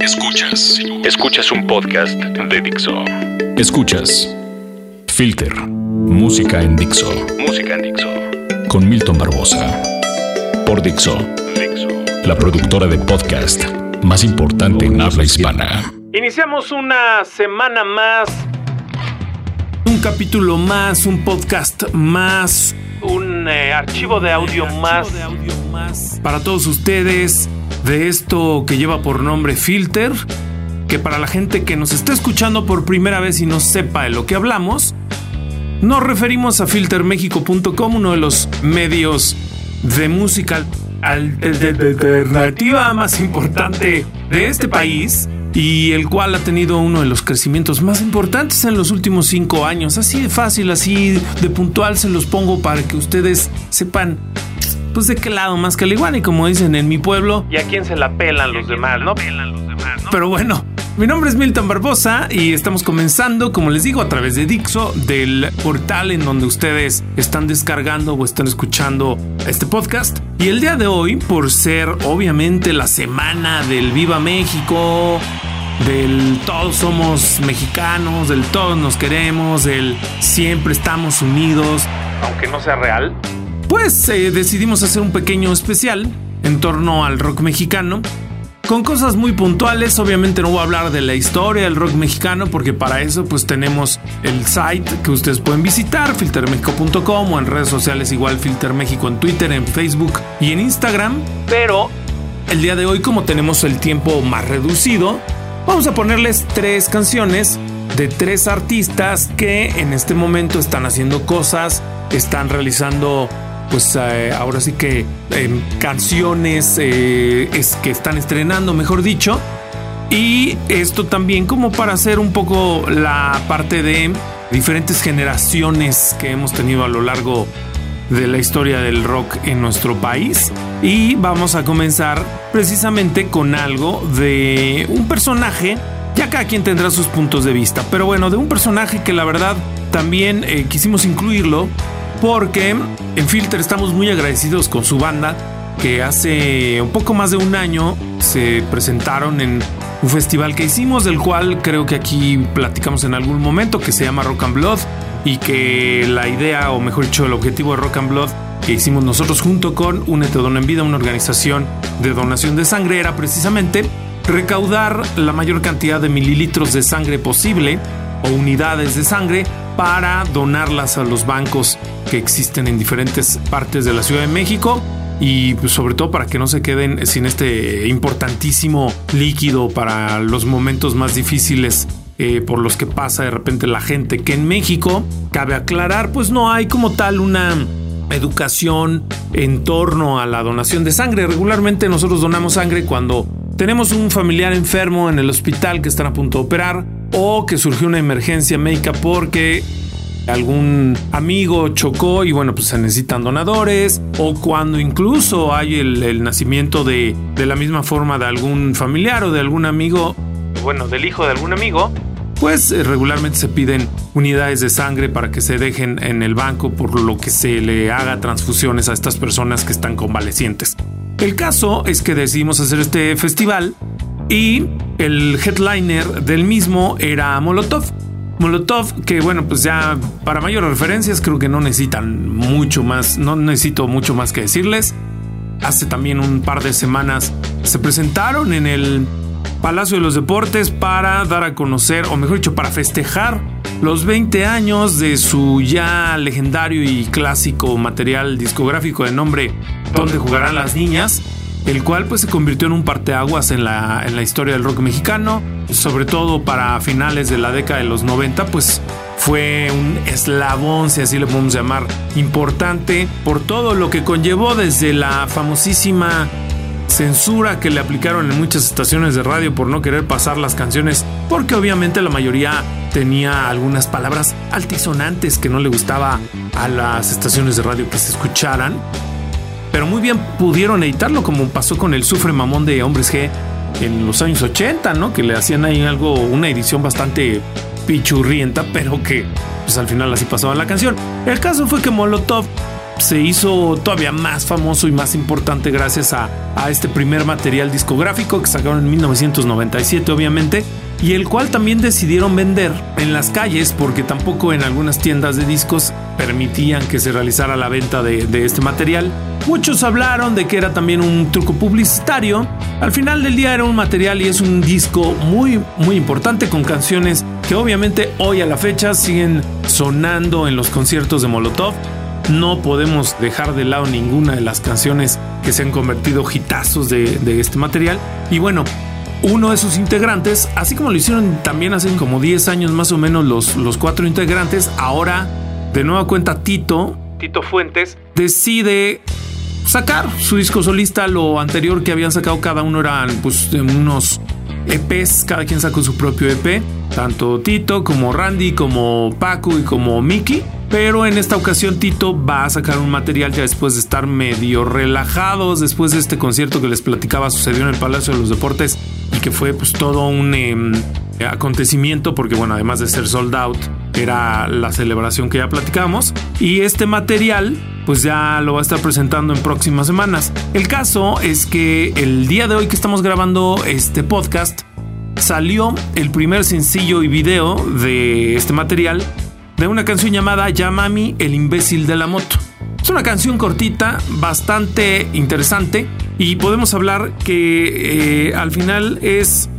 Escuchas. Escuchas un podcast de Dixo. Escuchas. Filter. Música en Dixo. Música en Dixo. Con Milton Barbosa. Por Dixo. Dixo. La productora de podcast más importante en habla hispana. Iniciamos una semana más. Un capítulo más, un podcast más, un eh, archivo de audio más para todos ustedes de esto que lleva por nombre Filter, que para la gente que nos está escuchando por primera vez y no sepa de lo que hablamos, nos referimos a filtermexico.com, uno de los medios de música alternativa más importante de este país y el cual ha tenido uno de los crecimientos más importantes en los últimos cinco años. Así de fácil, así de puntual se los pongo para que ustedes sepan pues de qué lado más que el igual y como dicen en mi pueblo y a quién se la pelan los demás, ¿no? Pero bueno, mi nombre es Milton Barbosa y estamos comenzando, como les digo, a través de Dixo, del portal en donde ustedes están descargando o están escuchando este podcast. Y el día de hoy, por ser obviamente la semana del Viva México, del todos somos mexicanos, del todos nos queremos, del siempre estamos unidos, aunque no sea real, pues decidimos hacer un pequeño especial en torno al rock mexicano. Con cosas muy puntuales, obviamente no voy a hablar de la historia del rock mexicano porque para eso pues tenemos el site que ustedes pueden visitar, filtermexico.com o en redes sociales igual Filter México en Twitter, en Facebook y en Instagram. Pero el día de hoy como tenemos el tiempo más reducido, vamos a ponerles tres canciones de tres artistas que en este momento están haciendo cosas, están realizando pues eh, ahora sí que em, canciones eh, es que están estrenando, mejor dicho. Y esto también como para hacer un poco la parte de diferentes generaciones que hemos tenido a lo largo de la historia del rock en nuestro país. Y vamos a comenzar precisamente con algo de un personaje, ya cada quien tendrá sus puntos de vista, pero bueno, de un personaje que la verdad también eh, quisimos incluirlo porque en Filter estamos muy agradecidos con su banda que hace un poco más de un año se presentaron en un festival que hicimos, del cual creo que aquí platicamos en algún momento, que se llama Rock and Blood, y que la idea, o mejor dicho, el objetivo de Rock and Blood que hicimos nosotros junto con Únete Dona en Vida, una organización de donación de sangre, era precisamente recaudar la mayor cantidad de mililitros de sangre posible o unidades de sangre para donarlas a los bancos que existen en diferentes partes de la Ciudad de México y pues, sobre todo para que no se queden sin este importantísimo líquido para los momentos más difíciles eh, por los que pasa de repente la gente que en México cabe aclarar pues no hay como tal una educación en torno a la donación de sangre. Regularmente nosotros donamos sangre cuando tenemos un familiar enfermo en el hospital que están a punto de operar o que surgió una emergencia médica porque algún amigo chocó y bueno, pues se necesitan donadores, o cuando incluso hay el, nacimiento de, de la misma forma de algún familiar o de algún amigo, bueno, del hijo de algún amigo, pues eh, regularmente se piden unidades de sangre para que se dejen en el banco por lo que se le haga transfusiones a estas personas que están convalecientes. El caso es que decidimos hacer este festival y el headliner del mismo era Molotov. Molotov, que bueno, pues ya para mayores referencias creo que no necesitan mucho más, no necesito mucho más que decirles. Hace también un par de semanas se presentaron en el Palacio de los Deportes para dar a conocer, o mejor dicho, para festejar los 20 años de su ya legendario y clásico material discográfico de nombre Donde jugarán las niñas el cual pues se convirtió en un parteaguas en la, en la historia del rock mexicano, sobre todo para finales de la década de los 90, pues fue un eslabón, si así le podemos llamar, importante por todo lo que conllevó desde la famosísima censura que le aplicaron en muchas estaciones de radio por no querer pasar las canciones, porque obviamente la mayoría tenía algunas palabras altisonantes que no le gustaba a las estaciones de radio que se escucharan pero muy bien pudieron editarlo como pasó con el Sufre Mamón de Hombres G en los años 80, ¿no? Que le hacían ahí algo, una edición bastante pichurrienta, pero que pues al final así pasaba la canción. El caso fue que Molotov se hizo todavía más famoso y más importante gracias a, a este primer material discográfico que sacaron en 1997 obviamente y el cual también decidieron vender en las calles porque tampoco en algunas tiendas de discos permitían que se realizara la venta de, este material. Muchos hablaron de que era también un truco publicitario. Al final del día era un material y es un disco muy muy importante con canciones que obviamente hoy a la fecha siguen sonando en los conciertos de Molotov. No podemos dejar de lado ninguna de las canciones que se han convertido hitazos de este material. Y bueno, uno de sus integrantes, así como lo hicieron también hace como 10 años más o menos los, los cuatro integrantes, ahora de nueva cuenta Tito, Tito Fuentes, decide sacar su disco solista. Lo anterior que habían sacado cada uno eran pues unos EPs, cada quien sacó su propio EP, tanto Tito como Randy, como Paco y como Mickey. Pero en esta ocasión Tito va a sacar un material ya después de estar medio relajados, después de este concierto que les platicaba sucedió en el Palacio de los Deportes y que fue pues todo un eh, acontecimiento porque bueno, además de ser sold out, era la celebración que ya platicamos y este material pues ya lo va a estar presentando en próximas semanas. El caso es que el día de hoy que estamos grabando este podcast salió el primer sencillo y video de este material de una canción llamada Yamami, el imbécil de la moto. Es una canción cortita, bastante interesante y podemos hablar que eh, al final es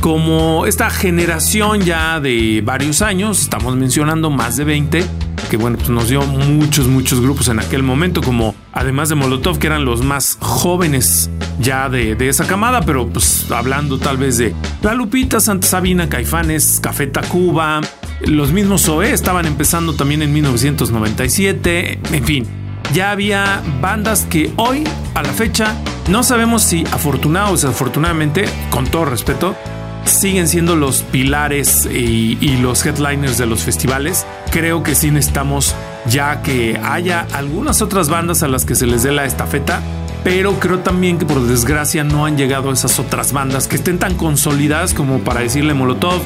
como esta generación ya de varios años, estamos mencionando más de 20, que bueno, pues nos dio muchos, muchos grupos en aquel momento, como además de Molotov, que eran los más jóvenes ya de, esa camada, pero pues hablando tal vez de La Lupita, Santa Sabina, Caifanes, Café Tacuba, los mismos Zoe estaban empezando también en 1997, en fin. Ya había bandas que hoy, a la fecha, no sabemos si afortunado o desafortunadamente, con todo respeto, siguen siendo los pilares y, y, los headliners de los festivales. Creo que sí necesitamos ya que haya algunas otras bandas a las que se les dé la estafeta, pero creo también que por desgracia no han llegado esas otras bandas que estén tan consolidadas como para decirle Molotov,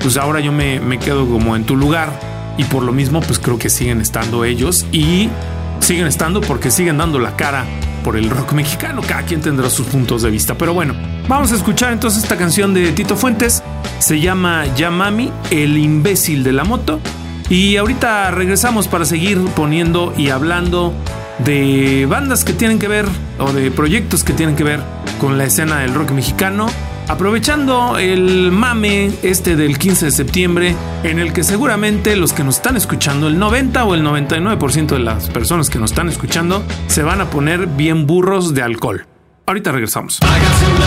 pues ahora yo me, me quedo como en tu lugar y por lo mismo pues creo que siguen estando ellos y siguen estando porque siguen dando la cara por el rock mexicano. Cada quien tendrá sus puntos de vista. Pero bueno, vamos a escuchar entonces esta canción de Tito Fuentes. Se llama Yamami, el imbécil de la moto. Y ahorita regresamos para seguir poniendo y hablando de bandas que tienen que ver o de proyectos que tienen que ver con la escena del rock mexicano aprovechando el mame este del 15 de septiembre, en el que seguramente los que nos están escuchando, el 90 o el 99% de las personas que nos están escuchando, se van a poner bien burros de alcohol. Ahorita regresamos. segundo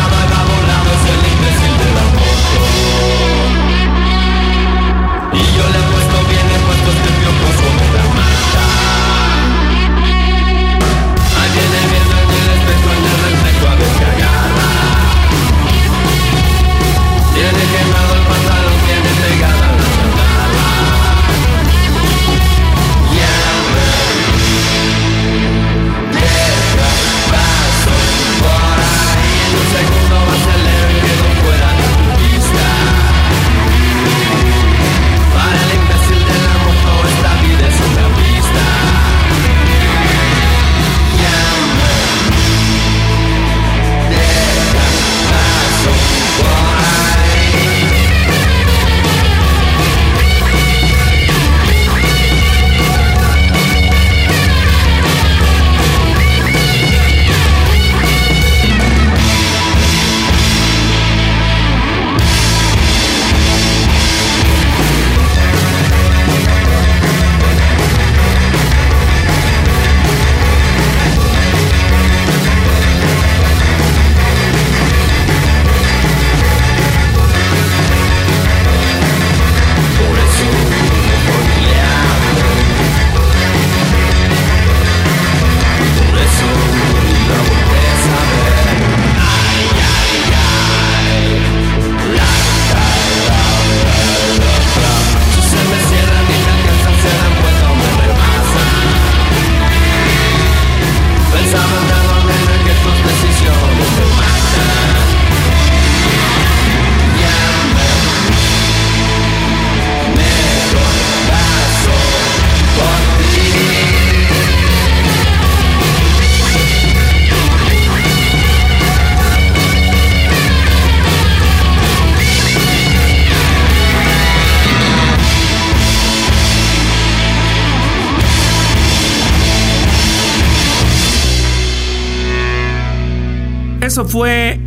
Fue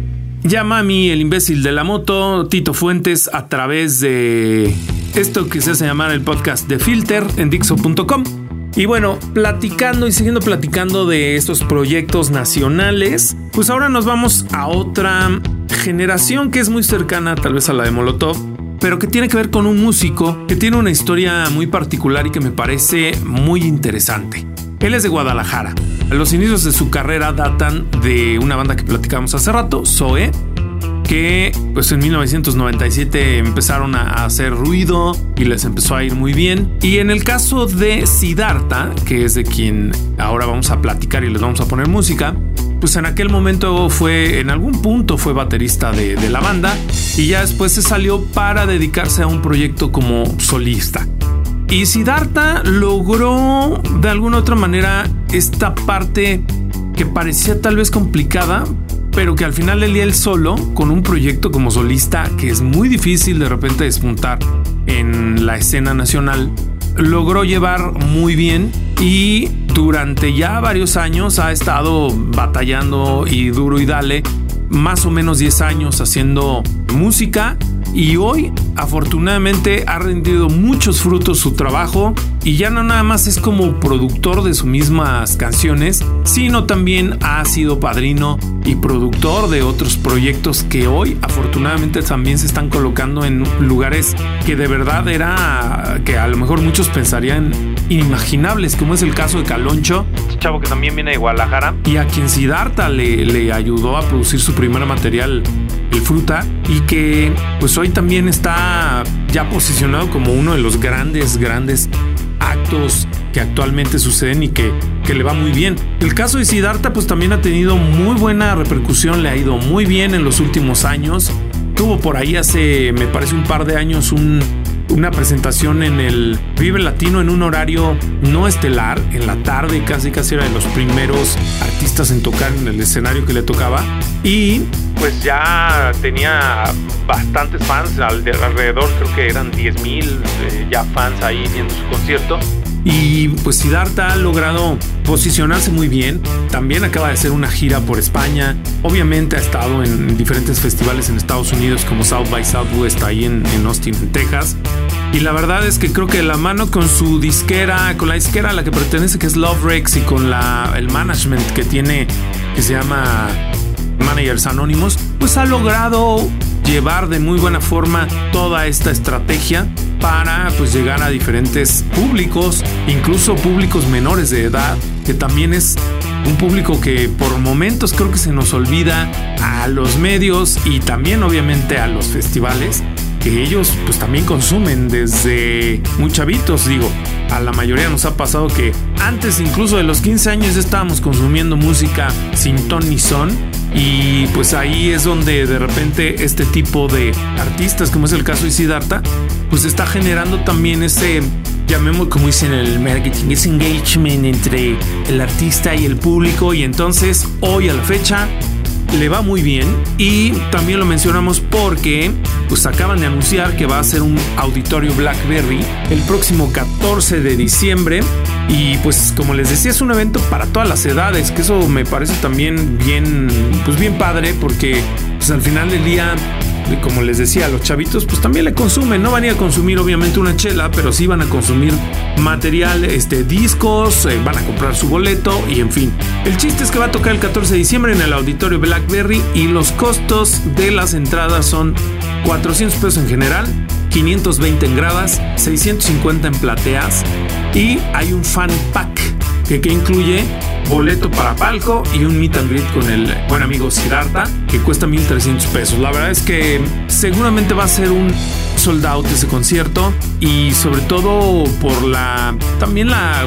Yamami, el imbécil de la moto, Tito Fuentes, a través de esto que se hace llamar el podcast de Filter en Dixo.com. Y bueno, platicando y siguiendo platicando de estos proyectos nacionales, pues ahora nos vamos a otra generación que es muy cercana tal vez a la de Molotov, pero que tiene que ver con un músico que tiene una historia muy particular y que me parece muy interesante. Él es de Guadalajara. Los inicios de su carrera datan de una banda que platicamos hace rato, Zoe, que pues en 1997 empezaron a hacer ruido y les empezó a ir muy bien. Y en el caso de Siddhartha, que es de quien ahora vamos a platicar y les vamos a poner música, pues en aquel momento fue, en algún punto fue baterista de, de la banda y ya después se salió para dedicarse a un proyecto como solista. Y Siddhartha logró de alguna otra manera esta parte que parecía tal vez complicada, pero que al final él y él solo, con un proyecto como solista que es muy difícil de repente despuntar en la escena nacional, logró llevar muy bien y durante ya varios años ha estado batallando y duro y dale, más o menos 10 años haciendo música y hoy afortunadamente ha rendido muchos frutos su trabajo. Y ya no nada más es como productor de sus mismas canciones, sino también ha sido padrino y productor de otros proyectos que hoy afortunadamente también se están colocando en lugares que de verdad era que a lo mejor muchos pensarían inimaginables, como es el caso de Caloncho, chavo que también viene de Guadalajara, y a quien Siddhartha le, le ayudó a producir su primer material, Fruta, y que pues hoy también está ya posicionado como uno de los grandes, grandes actos que actualmente suceden y que, que le va muy bien. El caso de Siddhartha pues también ha tenido muy buena repercusión, le ha ido muy bien en los últimos años. Tuvo por ahí hace, me parece, un par de años un, una presentación en el Vive Latino en un horario no estelar, en la tarde, casi casi era de los primeros artistas en tocar en el escenario que le tocaba. Y pues ya tenía bastantes fans, alrededor creo que eran 10 mil eh, ya fans ahí viendo su concierto. Y pues Siddhartha ha logrado posicionarse muy bien. También acaba de hacer una gira por España. Obviamente ha estado en diferentes festivales en Estados Unidos como South by Southwest ahí en, en Austin, en Texas. Y la verdad es que creo que la mano con su disquera, con la disquera a la que pertenece que es Love Rex y con el management que tiene que se llama Managers Anónimos, pues ha logrado llevar de muy buena forma toda esta estrategia para pues llegar a diferentes públicos, incluso públicos menores de edad, que también es un público que por momentos creo que se nos olvida a los medios y también obviamente a los festivales que ellos pues también consumen desde muy chavitos, digo, a la mayoría nos ha pasado que antes incluso de los 15 años estábamos consumiendo música sin ton ni son y pues ahí es donde de repente este tipo de artistas, como es el caso de Siddhartha, pues está generando también ese, llamemos como dicen en el marketing, ese engagement entre el artista y el público. Y entonces hoy a la fecha le va muy bien y también lo mencionamos porque pues acaban de anunciar que va a ser un auditorio Blackberry el próximo 14 de diciembre. Y pues como les decía es un evento para todas las edades que eso me parece también bien pues bien padre porque pues al final del día como les decía, los chavitos pues también le consumen, no van a consumir obviamente una chela, pero sí van a consumir material, este, discos, eh, van a comprar su boleto y en fin. El chiste es que va a tocar el 14 de diciembre en el auditorio Blackberry y los costos de las entradas son 400 pesos en general, 520 en gradas, 650 en plateas y hay un fan pack que, que incluye boleto para palco y un meet and greet con el buen amigo Siddhartha que cuesta 1300 pesos. La verdad es que seguramente va a ser un sold out ese concierto y sobre todo por la también la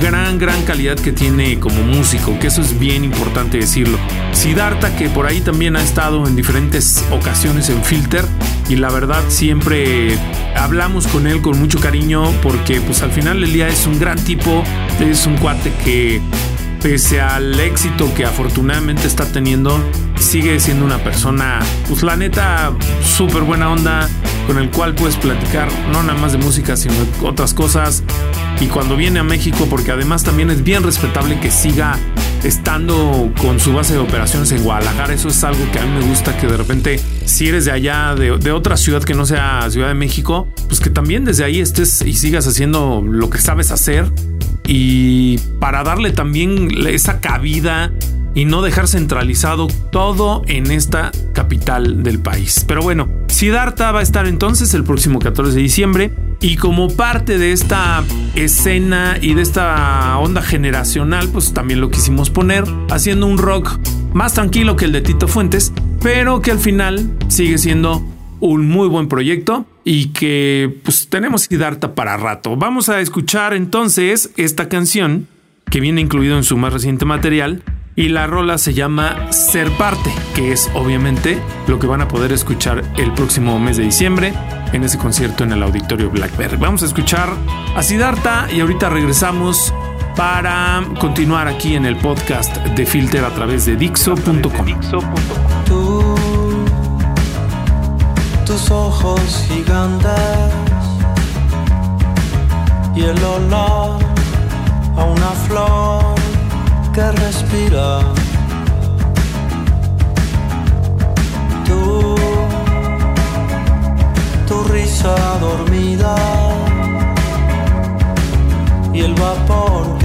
gran gran calidad que tiene como músico, que eso es bien importante decirlo. Siddhartha que por ahí también ha estado en diferentes ocasiones en Filter y la verdad siempre hablamos con él con mucho cariño porque pues al final el día es un gran tipo, es un cuate que pese al éxito que afortunadamente está teniendo, sigue siendo una persona, pues la neta, súper buena onda, con el cual puedes platicar no nada más de música, sino otras cosas. Y cuando viene a México, porque además también es bien respetable que siga estando con su base de operaciones en Guadalajara. Eso es algo que a mí me gusta que de repente, si eres de allá, de, de, otra ciudad que no sea Ciudad de México, pues que también desde ahí estés y sigas haciendo lo que sabes hacer. Y para darle también esa cabida y no dejar centralizado todo en esta capital del país. Pero bueno, Siddhartha va a estar entonces el próximo 14 de diciembre y como parte de esta escena y de esta onda generacional, pues también lo quisimos poner haciendo un rock más tranquilo que el de Tito Fuentes, pero que al final sigue siendo un muy buen proyecto y que pues tenemos Siddhartha para rato. Vamos a escuchar entonces esta canción que viene incluido en su más reciente material y la rola se llama Ser Parte, que es obviamente lo que van a poder escuchar el próximo mes de diciembre en ese concierto en el auditorio Blackberry. Vamos a escuchar a Siddhartha y ahorita regresamos para continuar aquí en el podcast de Filter a través de Dixo.com. Tú, tus ojos gigantes y el olor a una flor que respira. Tú, tu risa dormida y el vapor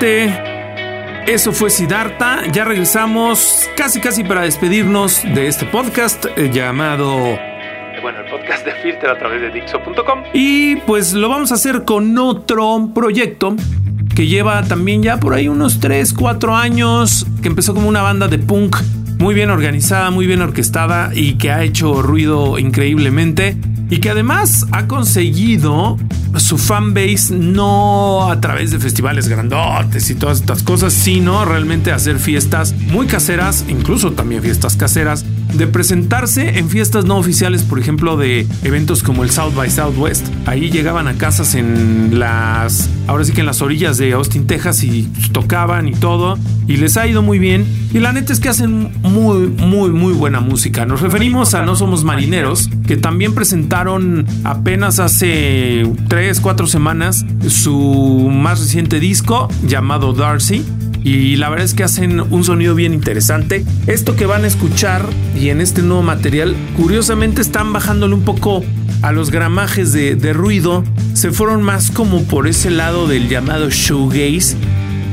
Eso fue Siddhartha. Ya regresamos casi casi para despedirnos de este podcast eh, llamado bueno, el podcast de Filter a través de Dixo.com. Y pues lo vamos a hacer con otro proyecto que lleva también ya por ahí unos 3, 4 años, que empezó como una banda de punk muy bien organizada, muy bien orquestada y que ha hecho ruido increíblemente. y que además ha conseguido su fanbase no a través de festivales grandotes y todas estas cosas, sino realmente hacer fiestas muy caseras, incluso también fiestas caseras, de presentarse en fiestas no oficiales, por ejemplo, de eventos como el South by Southwest. Ahí llegaban a casas en las, ahora sí que en las orillas de Austin, Texas y tocaban y todo. Y les ha ido muy bien. Y la neta es que hacen muy, muy, muy buena música. Nos referimos a No Somos Marineros, que también presentaron apenas hace 3, 4 semanas su más reciente disco llamado Darcy y la verdad es que hacen un sonido bien interesante. Esto que van a escuchar y en este nuevo material, curiosamente están bajándole un poco a los gramajes de, ruido. Se fueron más como por ese lado del llamado showgaze.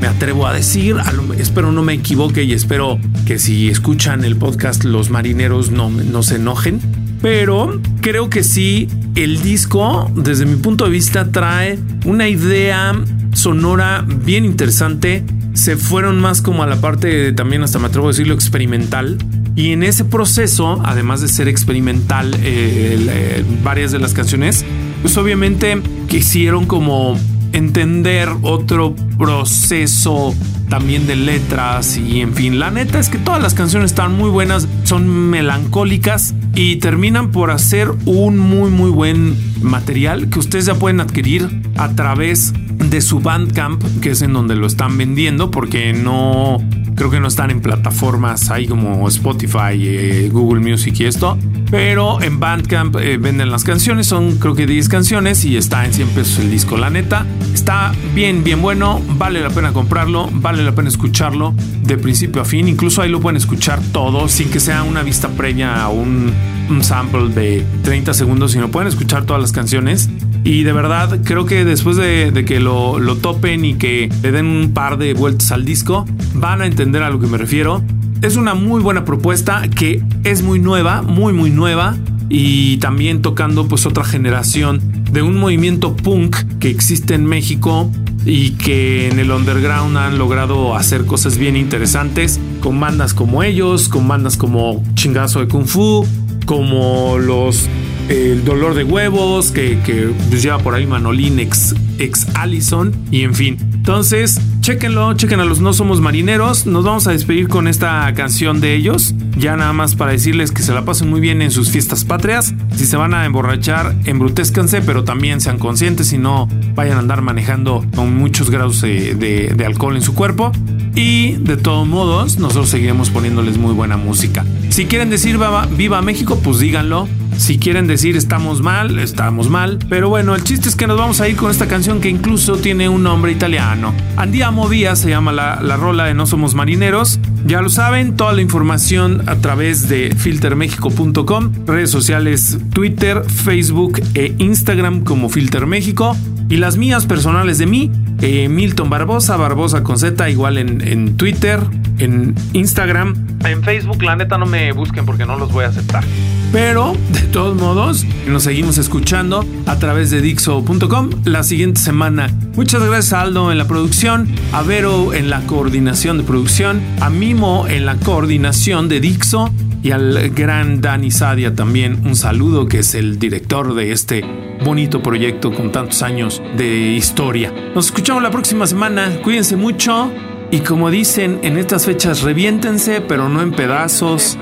Me atrevo a decir, espero no me equivoque y espero que si escuchan el podcast los marineros no, no se enojen. Pero creo que sí, el disco, desde mi punto de vista, trae una idea sonora bien interesante se fueron más como a la parte también hasta me atrevo a decirlo experimental. Y en ese proceso además de ser experimental eh, eh, varias de las canciones pues obviamente quisieron como entender otro proceso también de letras y en fin, la neta es que todas las canciones están muy buenas, son melancólicas y terminan por hacer un muy muy buen material que ustedes ya pueden adquirir a través de su Bandcamp, que es en donde lo están vendiendo, porque no creo que no están en plataformas ahí como Spotify, eh, Google Music y esto. Pero en Bandcamp eh, venden las canciones, son creo que 10 canciones y está en 100 pesos el disco. La neta, está bien, bien bueno, vale la pena comprarlo, vale la pena escucharlo de principio a fin. Incluso ahí lo pueden escuchar todo sin que sea una vista previa a un, un sample de 30 segundos, sino pueden escuchar todas las canciones. Y de verdad, creo que después de, que lo, lo, topen y que le den un par de vueltas al disco, van a entender a lo que me refiero. Es una muy buena propuesta que es muy nueva, muy, muy nueva. Y también tocando pues otra generación de un movimiento punk que existe en México y que en el underground han logrado hacer cosas bien interesantes con bandas como ellos, con bandas como Chingazo de Kung Fu, como los el dolor de huevos que, que pues, lleva por ahí Manolín ex, ex Allison y en fin. Entonces, chequenlo, chequen a los No Somos Marineros. Nos vamos a despedir con esta canción de ellos. Ya nada más para decirles que se la pasen muy bien en sus fiestas patrias. Si se van a emborrachar, embrutezcanse, pero también sean conscientes y no vayan a andar manejando con muchos grados de, de alcohol en su cuerpo. Y de todos modos, nosotros seguiremos poniéndoles muy buena música. Si quieren decir viva México, pues díganlo. Si quieren decir estamos mal, estamos mal. Pero bueno, el chiste es que nos vamos a ir con esta canción que incluso tiene un nombre italiano. Andiamo via se llama la, la rola de No Somos Marineros. Ya lo saben, toda la información a través de filtermexico.com, redes sociales Twitter, Facebook e Instagram como Filter México. Y las mías personales de mí, eh, Milton Barbosa, Barbosa con Z, igual en, en Twitter, en Instagram. En Facebook, la neta, no me busquen porque no los voy a aceptar. Pero, de todos modos, nos seguimos escuchando a través de Dixo.com la siguiente semana. Muchas gracias a Aldo en la producción, a Vero en la coordinación de producción, a Mimo en la coordinación de Dixo y al gran Dani Sadia también un saludo que es el director de este bonito proyecto con tantos años de historia. Nos escuchamos la próxima semana, cuídense mucho y como dicen en estas fechas reviéntense pero no en pedazos.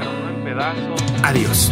Adiós.